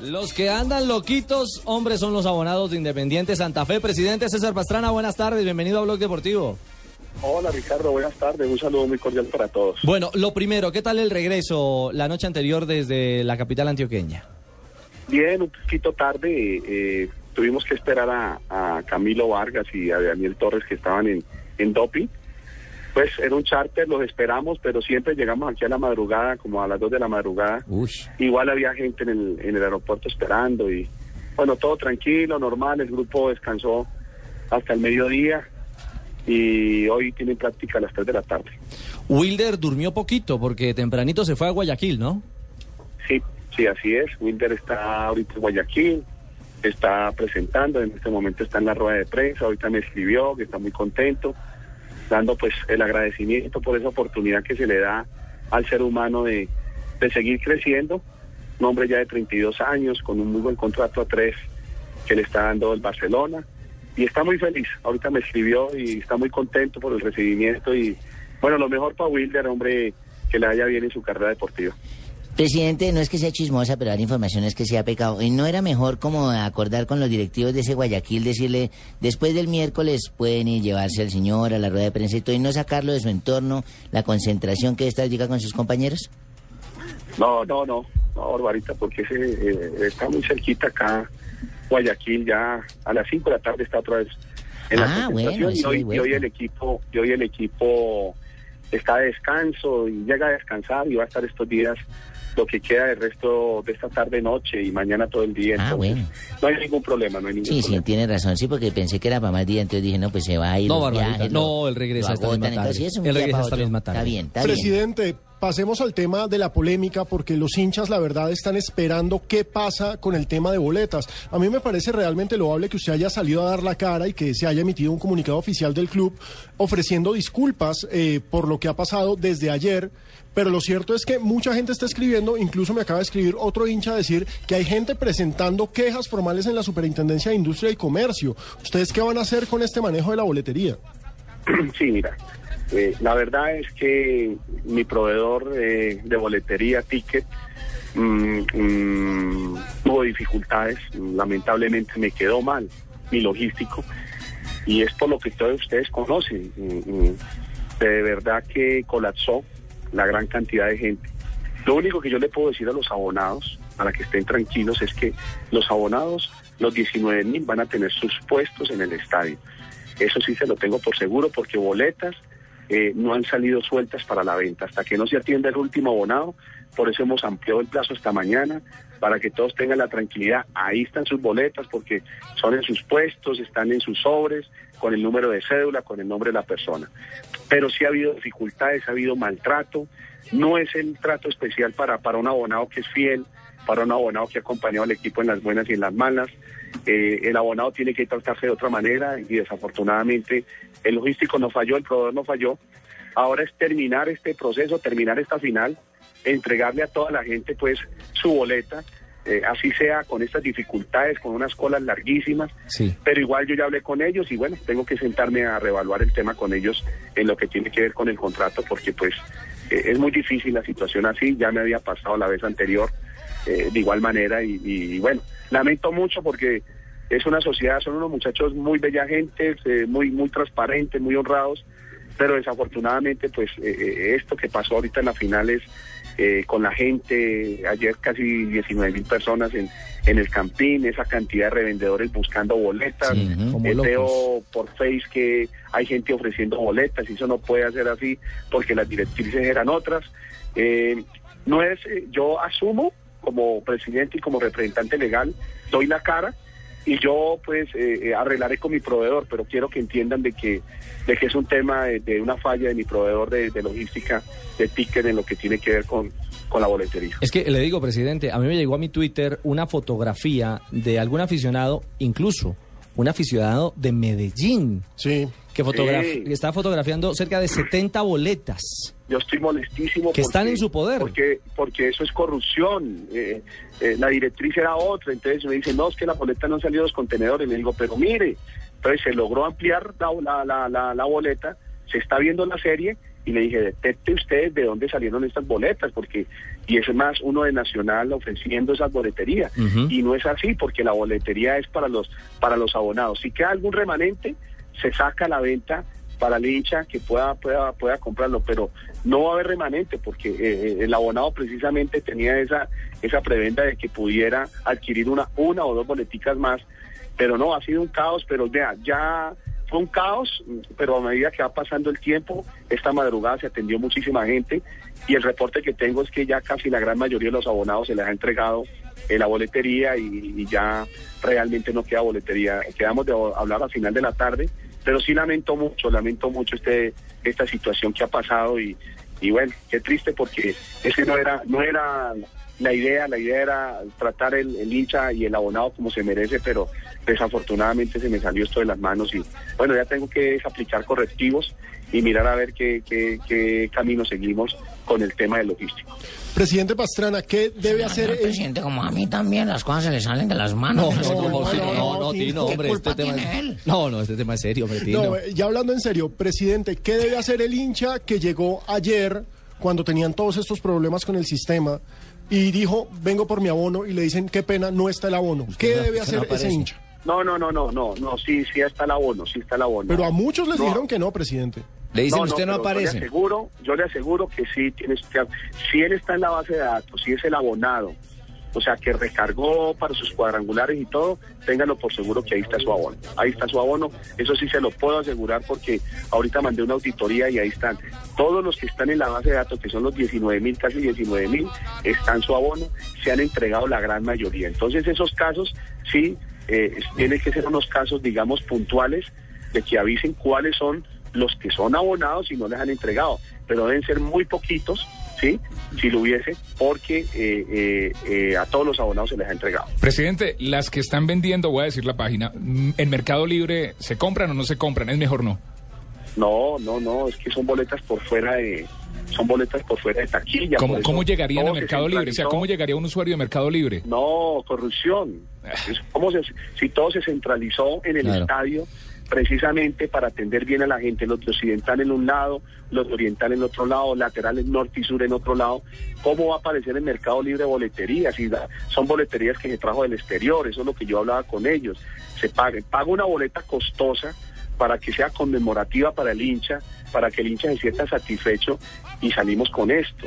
Los que andan loquitos, hombres, son los abonados de Independiente Santa Fe. Presidente César Pastrana, buenas tardes, bienvenido a Blog Deportivo. Hola Ricardo, buenas tardes, un saludo muy cordial para todos. Bueno, lo primero, ¿qué tal el regreso la noche anterior desde la capital antioqueña? Bien, un poquito tarde, eh, tuvimos que esperar a, Camilo Vargas y a Daniel Torres que estaban en, en doping. Pues era un charter, los esperamos, pero siempre llegamos aquí a la madrugada, como a las 2 de la madrugada. Igual había gente en el, en el aeropuerto esperando y bueno, todo tranquilo, normal, el grupo descansó hasta el mediodía y hoy tienen práctica a las 3 de la tarde. Wilder durmió poquito porque tempranito se fue a Guayaquil, ¿no? Sí, sí, así es. Wilder está ahorita en Guayaquil, está presentando, en este momento está en la rueda de prensa, ahorita me escribió que está muy contento dando pues el agradecimiento por esa oportunidad que se le da al ser humano de, seguir creciendo. Un hombre ya de 32 años, con un muy buen contrato a tres que le está dando el Barcelona. Y está muy feliz. Ahorita me escribió y está muy contento por el recibimiento. Y bueno, lo mejor para Wilder, hombre, que le vaya bien en su carrera deportiva. Presidente, no es que sea chismosa, pero dar información es que sea pecado. ¿Y no era mejor como acordar con los directivos de ese Guayaquil, decirle, después del miércoles pueden ir llevarse al señor a la rueda de prensa y todo, y no sacarlo de su entorno, la concentración que esta llega con sus compañeros? No, no, no, no, Barbarita, porque ese, eh, está muy cerquita acá, Guayaquil, ya a las 5 de la tarde está otra vez en la ah, concentración y, hoy, y hoy el equipo, y hoy el equipo está de descanso y llega a descansar y va a estar estos días lo que queda del resto de esta tarde, noche y mañana todo el día. Ah, bueno. No hay ningún problema, no hay ningún sí, problema. Sí, tiene razón, sí, porque pensé que era para más día, entonces dije, no, pues se va a ir. No, no, el regreso esta misma tarde. el regreso esta misma tarde. Está bien, está Presidente, pasemos al tema de la polémica, porque los hinchas, la verdad, están esperando qué pasa con el tema de boletas. A mí me parece realmente loable que usted haya salido a dar la cara y que se haya emitido un comunicado oficial del club ofreciendo disculpas eh, por lo que ha pasado desde ayer. Pero lo cierto es que mucha gente está escribiendo, incluso me acaba de escribir otro hincha decir que hay gente presentando quejas formales en la Superintendencia de Industria y Comercio. ¿Ustedes qué van a hacer con este manejo de la boletería? Sí, mira, eh, la verdad es que mi proveedor eh, de boletería, Ticket, mm, mm, tuvo dificultades, lamentablemente me quedó mal mi logístico y es por lo que todos ustedes conocen. Mm, de verdad que colapsó la gran cantidad de gente. Lo único que yo le puedo decir a los abonados, para que estén tranquilos, es que los abonados, los 19 mil, van a tener sus puestos en el estadio. Eso sí se lo tengo por seguro, porque boletas eh, no han salido sueltas para la venta. Hasta que no se atienda el último abonado, por eso hemos ampliado el plazo esta mañana, para que todos tengan la tranquilidad. Ahí están sus boletas, porque son en sus puestos, están en sus sobres, con el número de cédula, con el nombre de la persona pero sí ha habido dificultades, ha habido maltrato. No es el trato especial para, para un abonado que es fiel, para un abonado que ha acompañado al equipo en las buenas y en las malas. Eh, el abonado tiene que tratarse de otra manera y desafortunadamente el logístico no falló, el proveedor no falló. Ahora es terminar este proceso, terminar esta final, entregarle a toda la gente pues su boleta eh, así sea con estas dificultades, con unas colas larguísimas, sí. pero igual yo ya hablé con ellos y bueno, tengo que sentarme a reevaluar el tema con ellos en lo que tiene que ver con el contrato, porque pues eh, es muy difícil la situación así, ya me había pasado la vez anterior eh, de igual manera y, bueno, lamento mucho porque es una sociedad, son unos muchachos muy bella gente, muy, muy transparentes, muy honrados, pero desafortunadamente pues esto que pasó ahorita en la final es eh, con la gente, ayer casi 19 mil personas en, en el campín, esa cantidad de revendedores buscando boletas, eh, veo por Face que hay gente ofreciendo boletas y eso no puede ser así porque las directrices eran otras. Eh, no es, yo asumo como presidente y como representante legal, doy la cara, y yo pues arreglaré con mi proveedor, pero quiero que entiendan de que, de que es un tema de, una falla de mi proveedor de, de, logística de ticket en lo que tiene que ver con, con la boletería. Es que le digo, presidente, a mí me llegó a mi Twitter una fotografía de algún aficionado, incluso un aficionado de Medellín. Sí. Que está fotografiando cerca de 70 boletas. Yo estoy molestísimo. Que están en su poder. Porque, porque eso es corrupción. Eh, eh, la directriz era otra. Entonces me dicen, no, es que la boleta no han salido los contenedores. Le digo, pero mire. Entonces se logró ampliar la, la, la, la boleta, se está viendo la serie y le dije, detecte ustedes de dónde salieron estas boletas, porque, y es más uno de Nacional ofreciendo esas boleterías. Y no es así, porque la boletería es para los, para los abonados. Si queda algún remanente, se saca a la venta para el hincha que pueda, pueda, pueda comprarlo, pero no va a haber remanente porque eh, eh, el abonado precisamente tenía esa, esa preventa de que pudiera adquirir una, una o dos boleticas más, pero no, ha sido un caos, pero vea, ya fue un caos, pero a medida que va pasando el tiempo, esta madrugada se atendió muchísima gente y el reporte que tengo es que ya casi la gran mayoría de los abonados se les ha entregado en la boletería y, y ya realmente no queda boletería. Quedamos de hablar al final de la tarde pero sí lamento mucho, lamento mucho este esta situación que ha pasado y, y bueno, qué triste porque ese no era no era la idea, la idea era tratar el, el, hincha y el abonado como se merece, pero desafortunadamente se me salió esto de las manos y bueno, ya tengo que aplicar correctivos y mirar a ver qué, qué, qué camino seguimos con el tema del logístico. Presidente Pastrana, ¿qué debe hacer el presidente? Como a mí también, las cosas se le salen de las manos. No, no, no, no, no, Tino, hombre, este tema es... No, no, este tema es serio, hombre, Tino. No, ya hablando en serio, presidente, ¿qué debe hacer el hincha que llegó ayer cuando tenían todos estos problemas con el sistema y dijo, vengo por mi abono y le dicen, qué pena, no está el abono? ¿Qué debe hacer ese hincha? No, no, no, no, no, no, sí, sí está el abono, sí está el abono. Pero a muchos les dijeron que no, presidente. Le dicen, usted no, aparece. Yo le, aseguro, yo le aseguro que sí, tienes que, si él está en la base de datos, si es el abonado, o sea, que recargó para sus cuadrangulares y todo, ténganlo por seguro que ahí está su abono. Ahí está su abono, eso sí se lo puedo asegurar porque ahorita mandé una auditoría y ahí están. Todos los que están en la base de datos, que son los 19 mil, casi 19 mil, están su abono, se han entregado la gran mayoría. Entonces esos casos, sí, eh, tienen que ser unos casos, digamos, puntuales de que avisen cuáles son los que son abonados y no les han entregado, pero deben ser muy poquitos, ¿sí? Si lo hubiese, porque eh, eh, eh, a todos los abonados se les ha entregado. Presidente, las que están vendiendo, voy a decir la página, mm, ¿en Mercado Libre se compran o no se compran? ¿Es mejor no? No, no, no, es que son boletas por fuera de son boletas por fuera de taquilla. ¿Cómo, ¿cómo llegarían a Mercado Libre? O sea, ¿cómo llegaría un usuario de Mercado Libre? No, corrupción. Como se, si todo se centralizó en el claro. estadio, precisamente para atender bien a la gente, los de occidental en un lado, los de oriental en otro lado, laterales norte y sur en otro lado, ¿cómo va a aparecer en Mercado Libre boleterías? Si son boleterías que se trajo del exterior, eso es lo que yo hablaba con ellos, se paguen, paga una boleta costosa para que sea conmemorativa para el hincha, para que el hincha se sienta satisfecho y salimos con esto.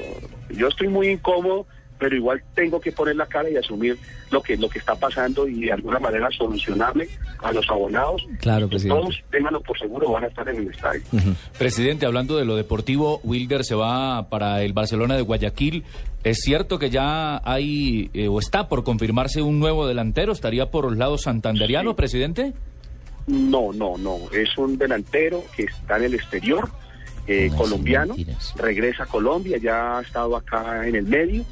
Yo estoy muy incómodo pero igual tengo que poner la cara y asumir lo que lo que está pasando y de alguna manera solucionarle a los abonados. Claro, presidente. Todos, ténganlo por seguro, van a estar en el estadio. Uh -huh. Presidente, hablando de lo deportivo, Wilder se va para el Barcelona de Guayaquil. ¿Es cierto que ya hay eh, o está por confirmarse un nuevo delantero? ¿Estaría por los lados santanderiano, sí. presidente? No, no, no. Es un delantero que está en el exterior, eh, no, colombiano, regresa a Colombia, ya ha estado acá en el medio.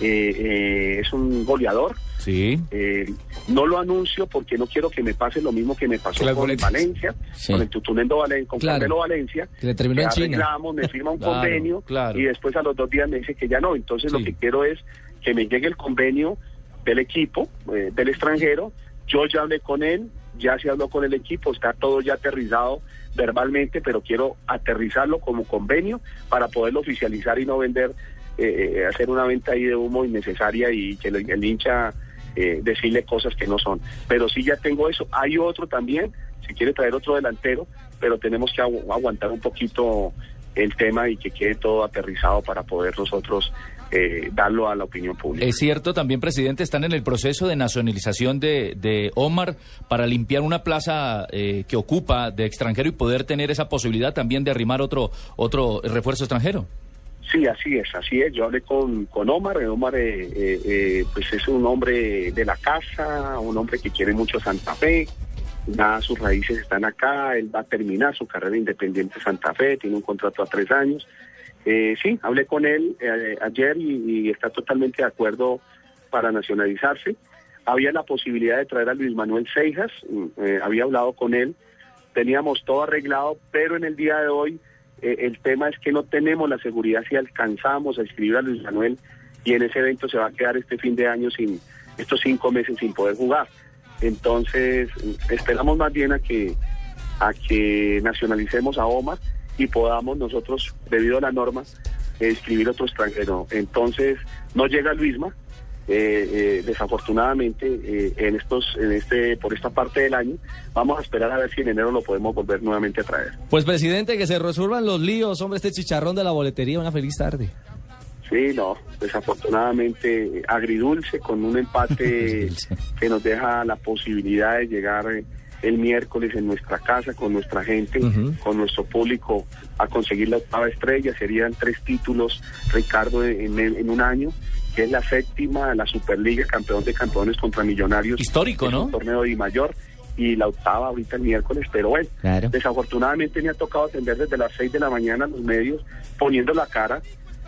Eh, eh, es un goleador. Sí. Eh, no lo anuncio porque no quiero que me pase lo mismo que me pasó con boletas. Valencia, sí. con el Tutunendo Valencia, con claro. Carmelo Valencia. Que le terminó en China. me firma un claro, convenio claro. y después a los dos días me dice que ya no. Entonces sí. lo que quiero es que me llegue el convenio del equipo, eh, del extranjero. Yo ya hablé con él, ya se habló con el equipo, está todo ya aterrizado verbalmente, pero quiero aterrizarlo como convenio para poderlo oficializar y no vender eh, hacer una venta ahí de humo innecesaria y que el, hincha eh, decirle cosas que no son. Pero sí ya tengo eso. Hay otro también, si quiere traer otro delantero, pero tenemos que agu aguantar un poquito el tema y que quede todo aterrizado para poder nosotros eh, darlo a la opinión pública. Es cierto, también, presidente, están en el proceso de nacionalización de, de Omar para limpiar una plaza eh, que ocupa de extranjero y poder tener esa posibilidad también de arrimar otro, otro refuerzo extranjero. Sí, así es, así es. Yo hablé con, con Omar. Omar eh, eh, pues es un hombre de la casa, un hombre que quiere mucho Santa Fe. Nada, sus raíces están acá. Él va a terminar su carrera independiente Santa Fe. Tiene un contrato a tres años. Eh, sí, hablé con él eh, ayer y, y, está totalmente de acuerdo para nacionalizarse. Había la posibilidad de traer a Luis Manuel Seijas. Eh, había hablado con él. Teníamos todo arreglado, pero en el día de hoy eh, el tema es que no tenemos la seguridad si alcanzamos a escribir a Luis Manuel y en ese evento se va a quedar este fin de año sin estos cinco meses sin poder jugar. Entonces esperamos más bien a que a que nacionalicemos a Omar y podamos nosotros, debido a la norma, escribir otro extranjero. Entonces, no llega Luisma, eh, eh, desafortunadamente eh, en estos en este por esta parte del año vamos a esperar a ver si en enero lo podemos volver nuevamente a traer Pues presidente, que se resuelvan los líos, hombre, este chicharrón de la boletería, una feliz tarde. sí no desafortunadamente eh, agridulce con un empate que nos deja la posibilidad de llegar eh, el miércoles en nuestra casa con nuestra gente con nuestro público a conseguir la octava estrella serían tres títulos Ricardo en, en- un año que es la séptima la Superliga campeón de campeones contra Millonarios Histórico, ¿no? un torneo de mayor y la octava ahorita el miércoles, pero bueno, Claro. desafortunadamente me ha tocado atender desde las 6 de la mañana los medios poniendo la cara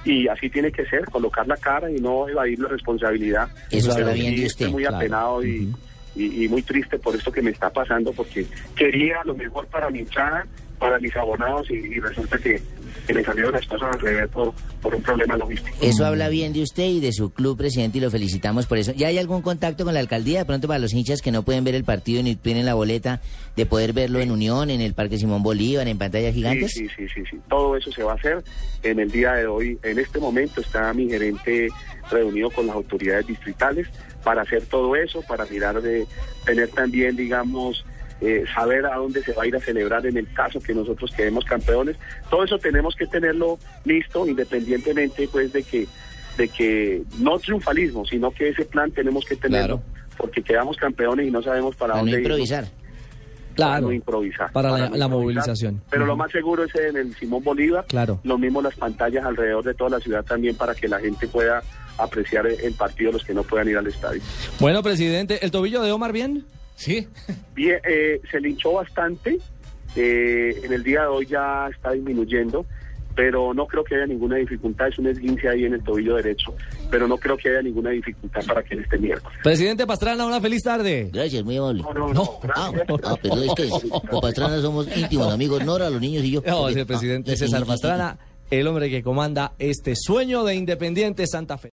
y así tiene que ser, colocar la cara y no evadir la responsabilidad. Eso Pero habla bien de Estoy usted, muy claro. apenado y, y, y muy triste por esto que me está pasando porque quería lo mejor para mi hinchada, para mis abonados y, y resulta que, que me salieron las cosas al revés por, por un problema logístico. Eso habla bien de usted y de su club, presidente, y lo felicitamos por eso. ¿Ya hay algún contacto con la alcaldía? De pronto para los hinchas que no pueden ver el partido ni tienen la boleta, de poder verlo en Unión, en el Parque Simón Bolívar, en pantallas gigantes. Sí, sí, sí, sí, sí. Todo eso se va a hacer en el día de hoy. En este momento está mi gerente reunido con las autoridades distritales para hacer todo eso, para mirar de tener también, digamos, eh, saber a dónde se va a ir a celebrar en el caso que nosotros quedemos campeones. Todo eso tenemos que tenerlo listo, independientemente, pues, de que de que no triunfalismo, sino que ese plan tenemos que tenerlo, porque quedamos campeones y no sabemos para, Para no dónde irnos improvisar. para Claro. no improvisar. Para la- no la improvisar. movilización. Pero lo más seguro es en el Simón Bolívar. Claro. Lo mismo las pantallas alrededor de toda la ciudad también para que la gente pueda apreciar el partido los que no puedan ir al estadio. Bueno, presidente, ¿el tobillo de Omar bien? Sí. Bien, eh, se linchó bastante. eh, en el día de hoy ya está disminuyendo, pero no creo que haya ninguna dificultad. Es un esguince ahí en el tobillo derecho, pero no creo que haya ninguna dificultad para que él esté miércoles. Presidente Pastrana, una feliz tarde. Gracias, muy amable. No, no, No. no, Ah, ah, pero es que con Pastrana somos íntimos amigos, Nora, los niños y yo. No, es el presidente Ah, César Pastrana, el hombre que comanda este sueño de Independiente Santa Fe.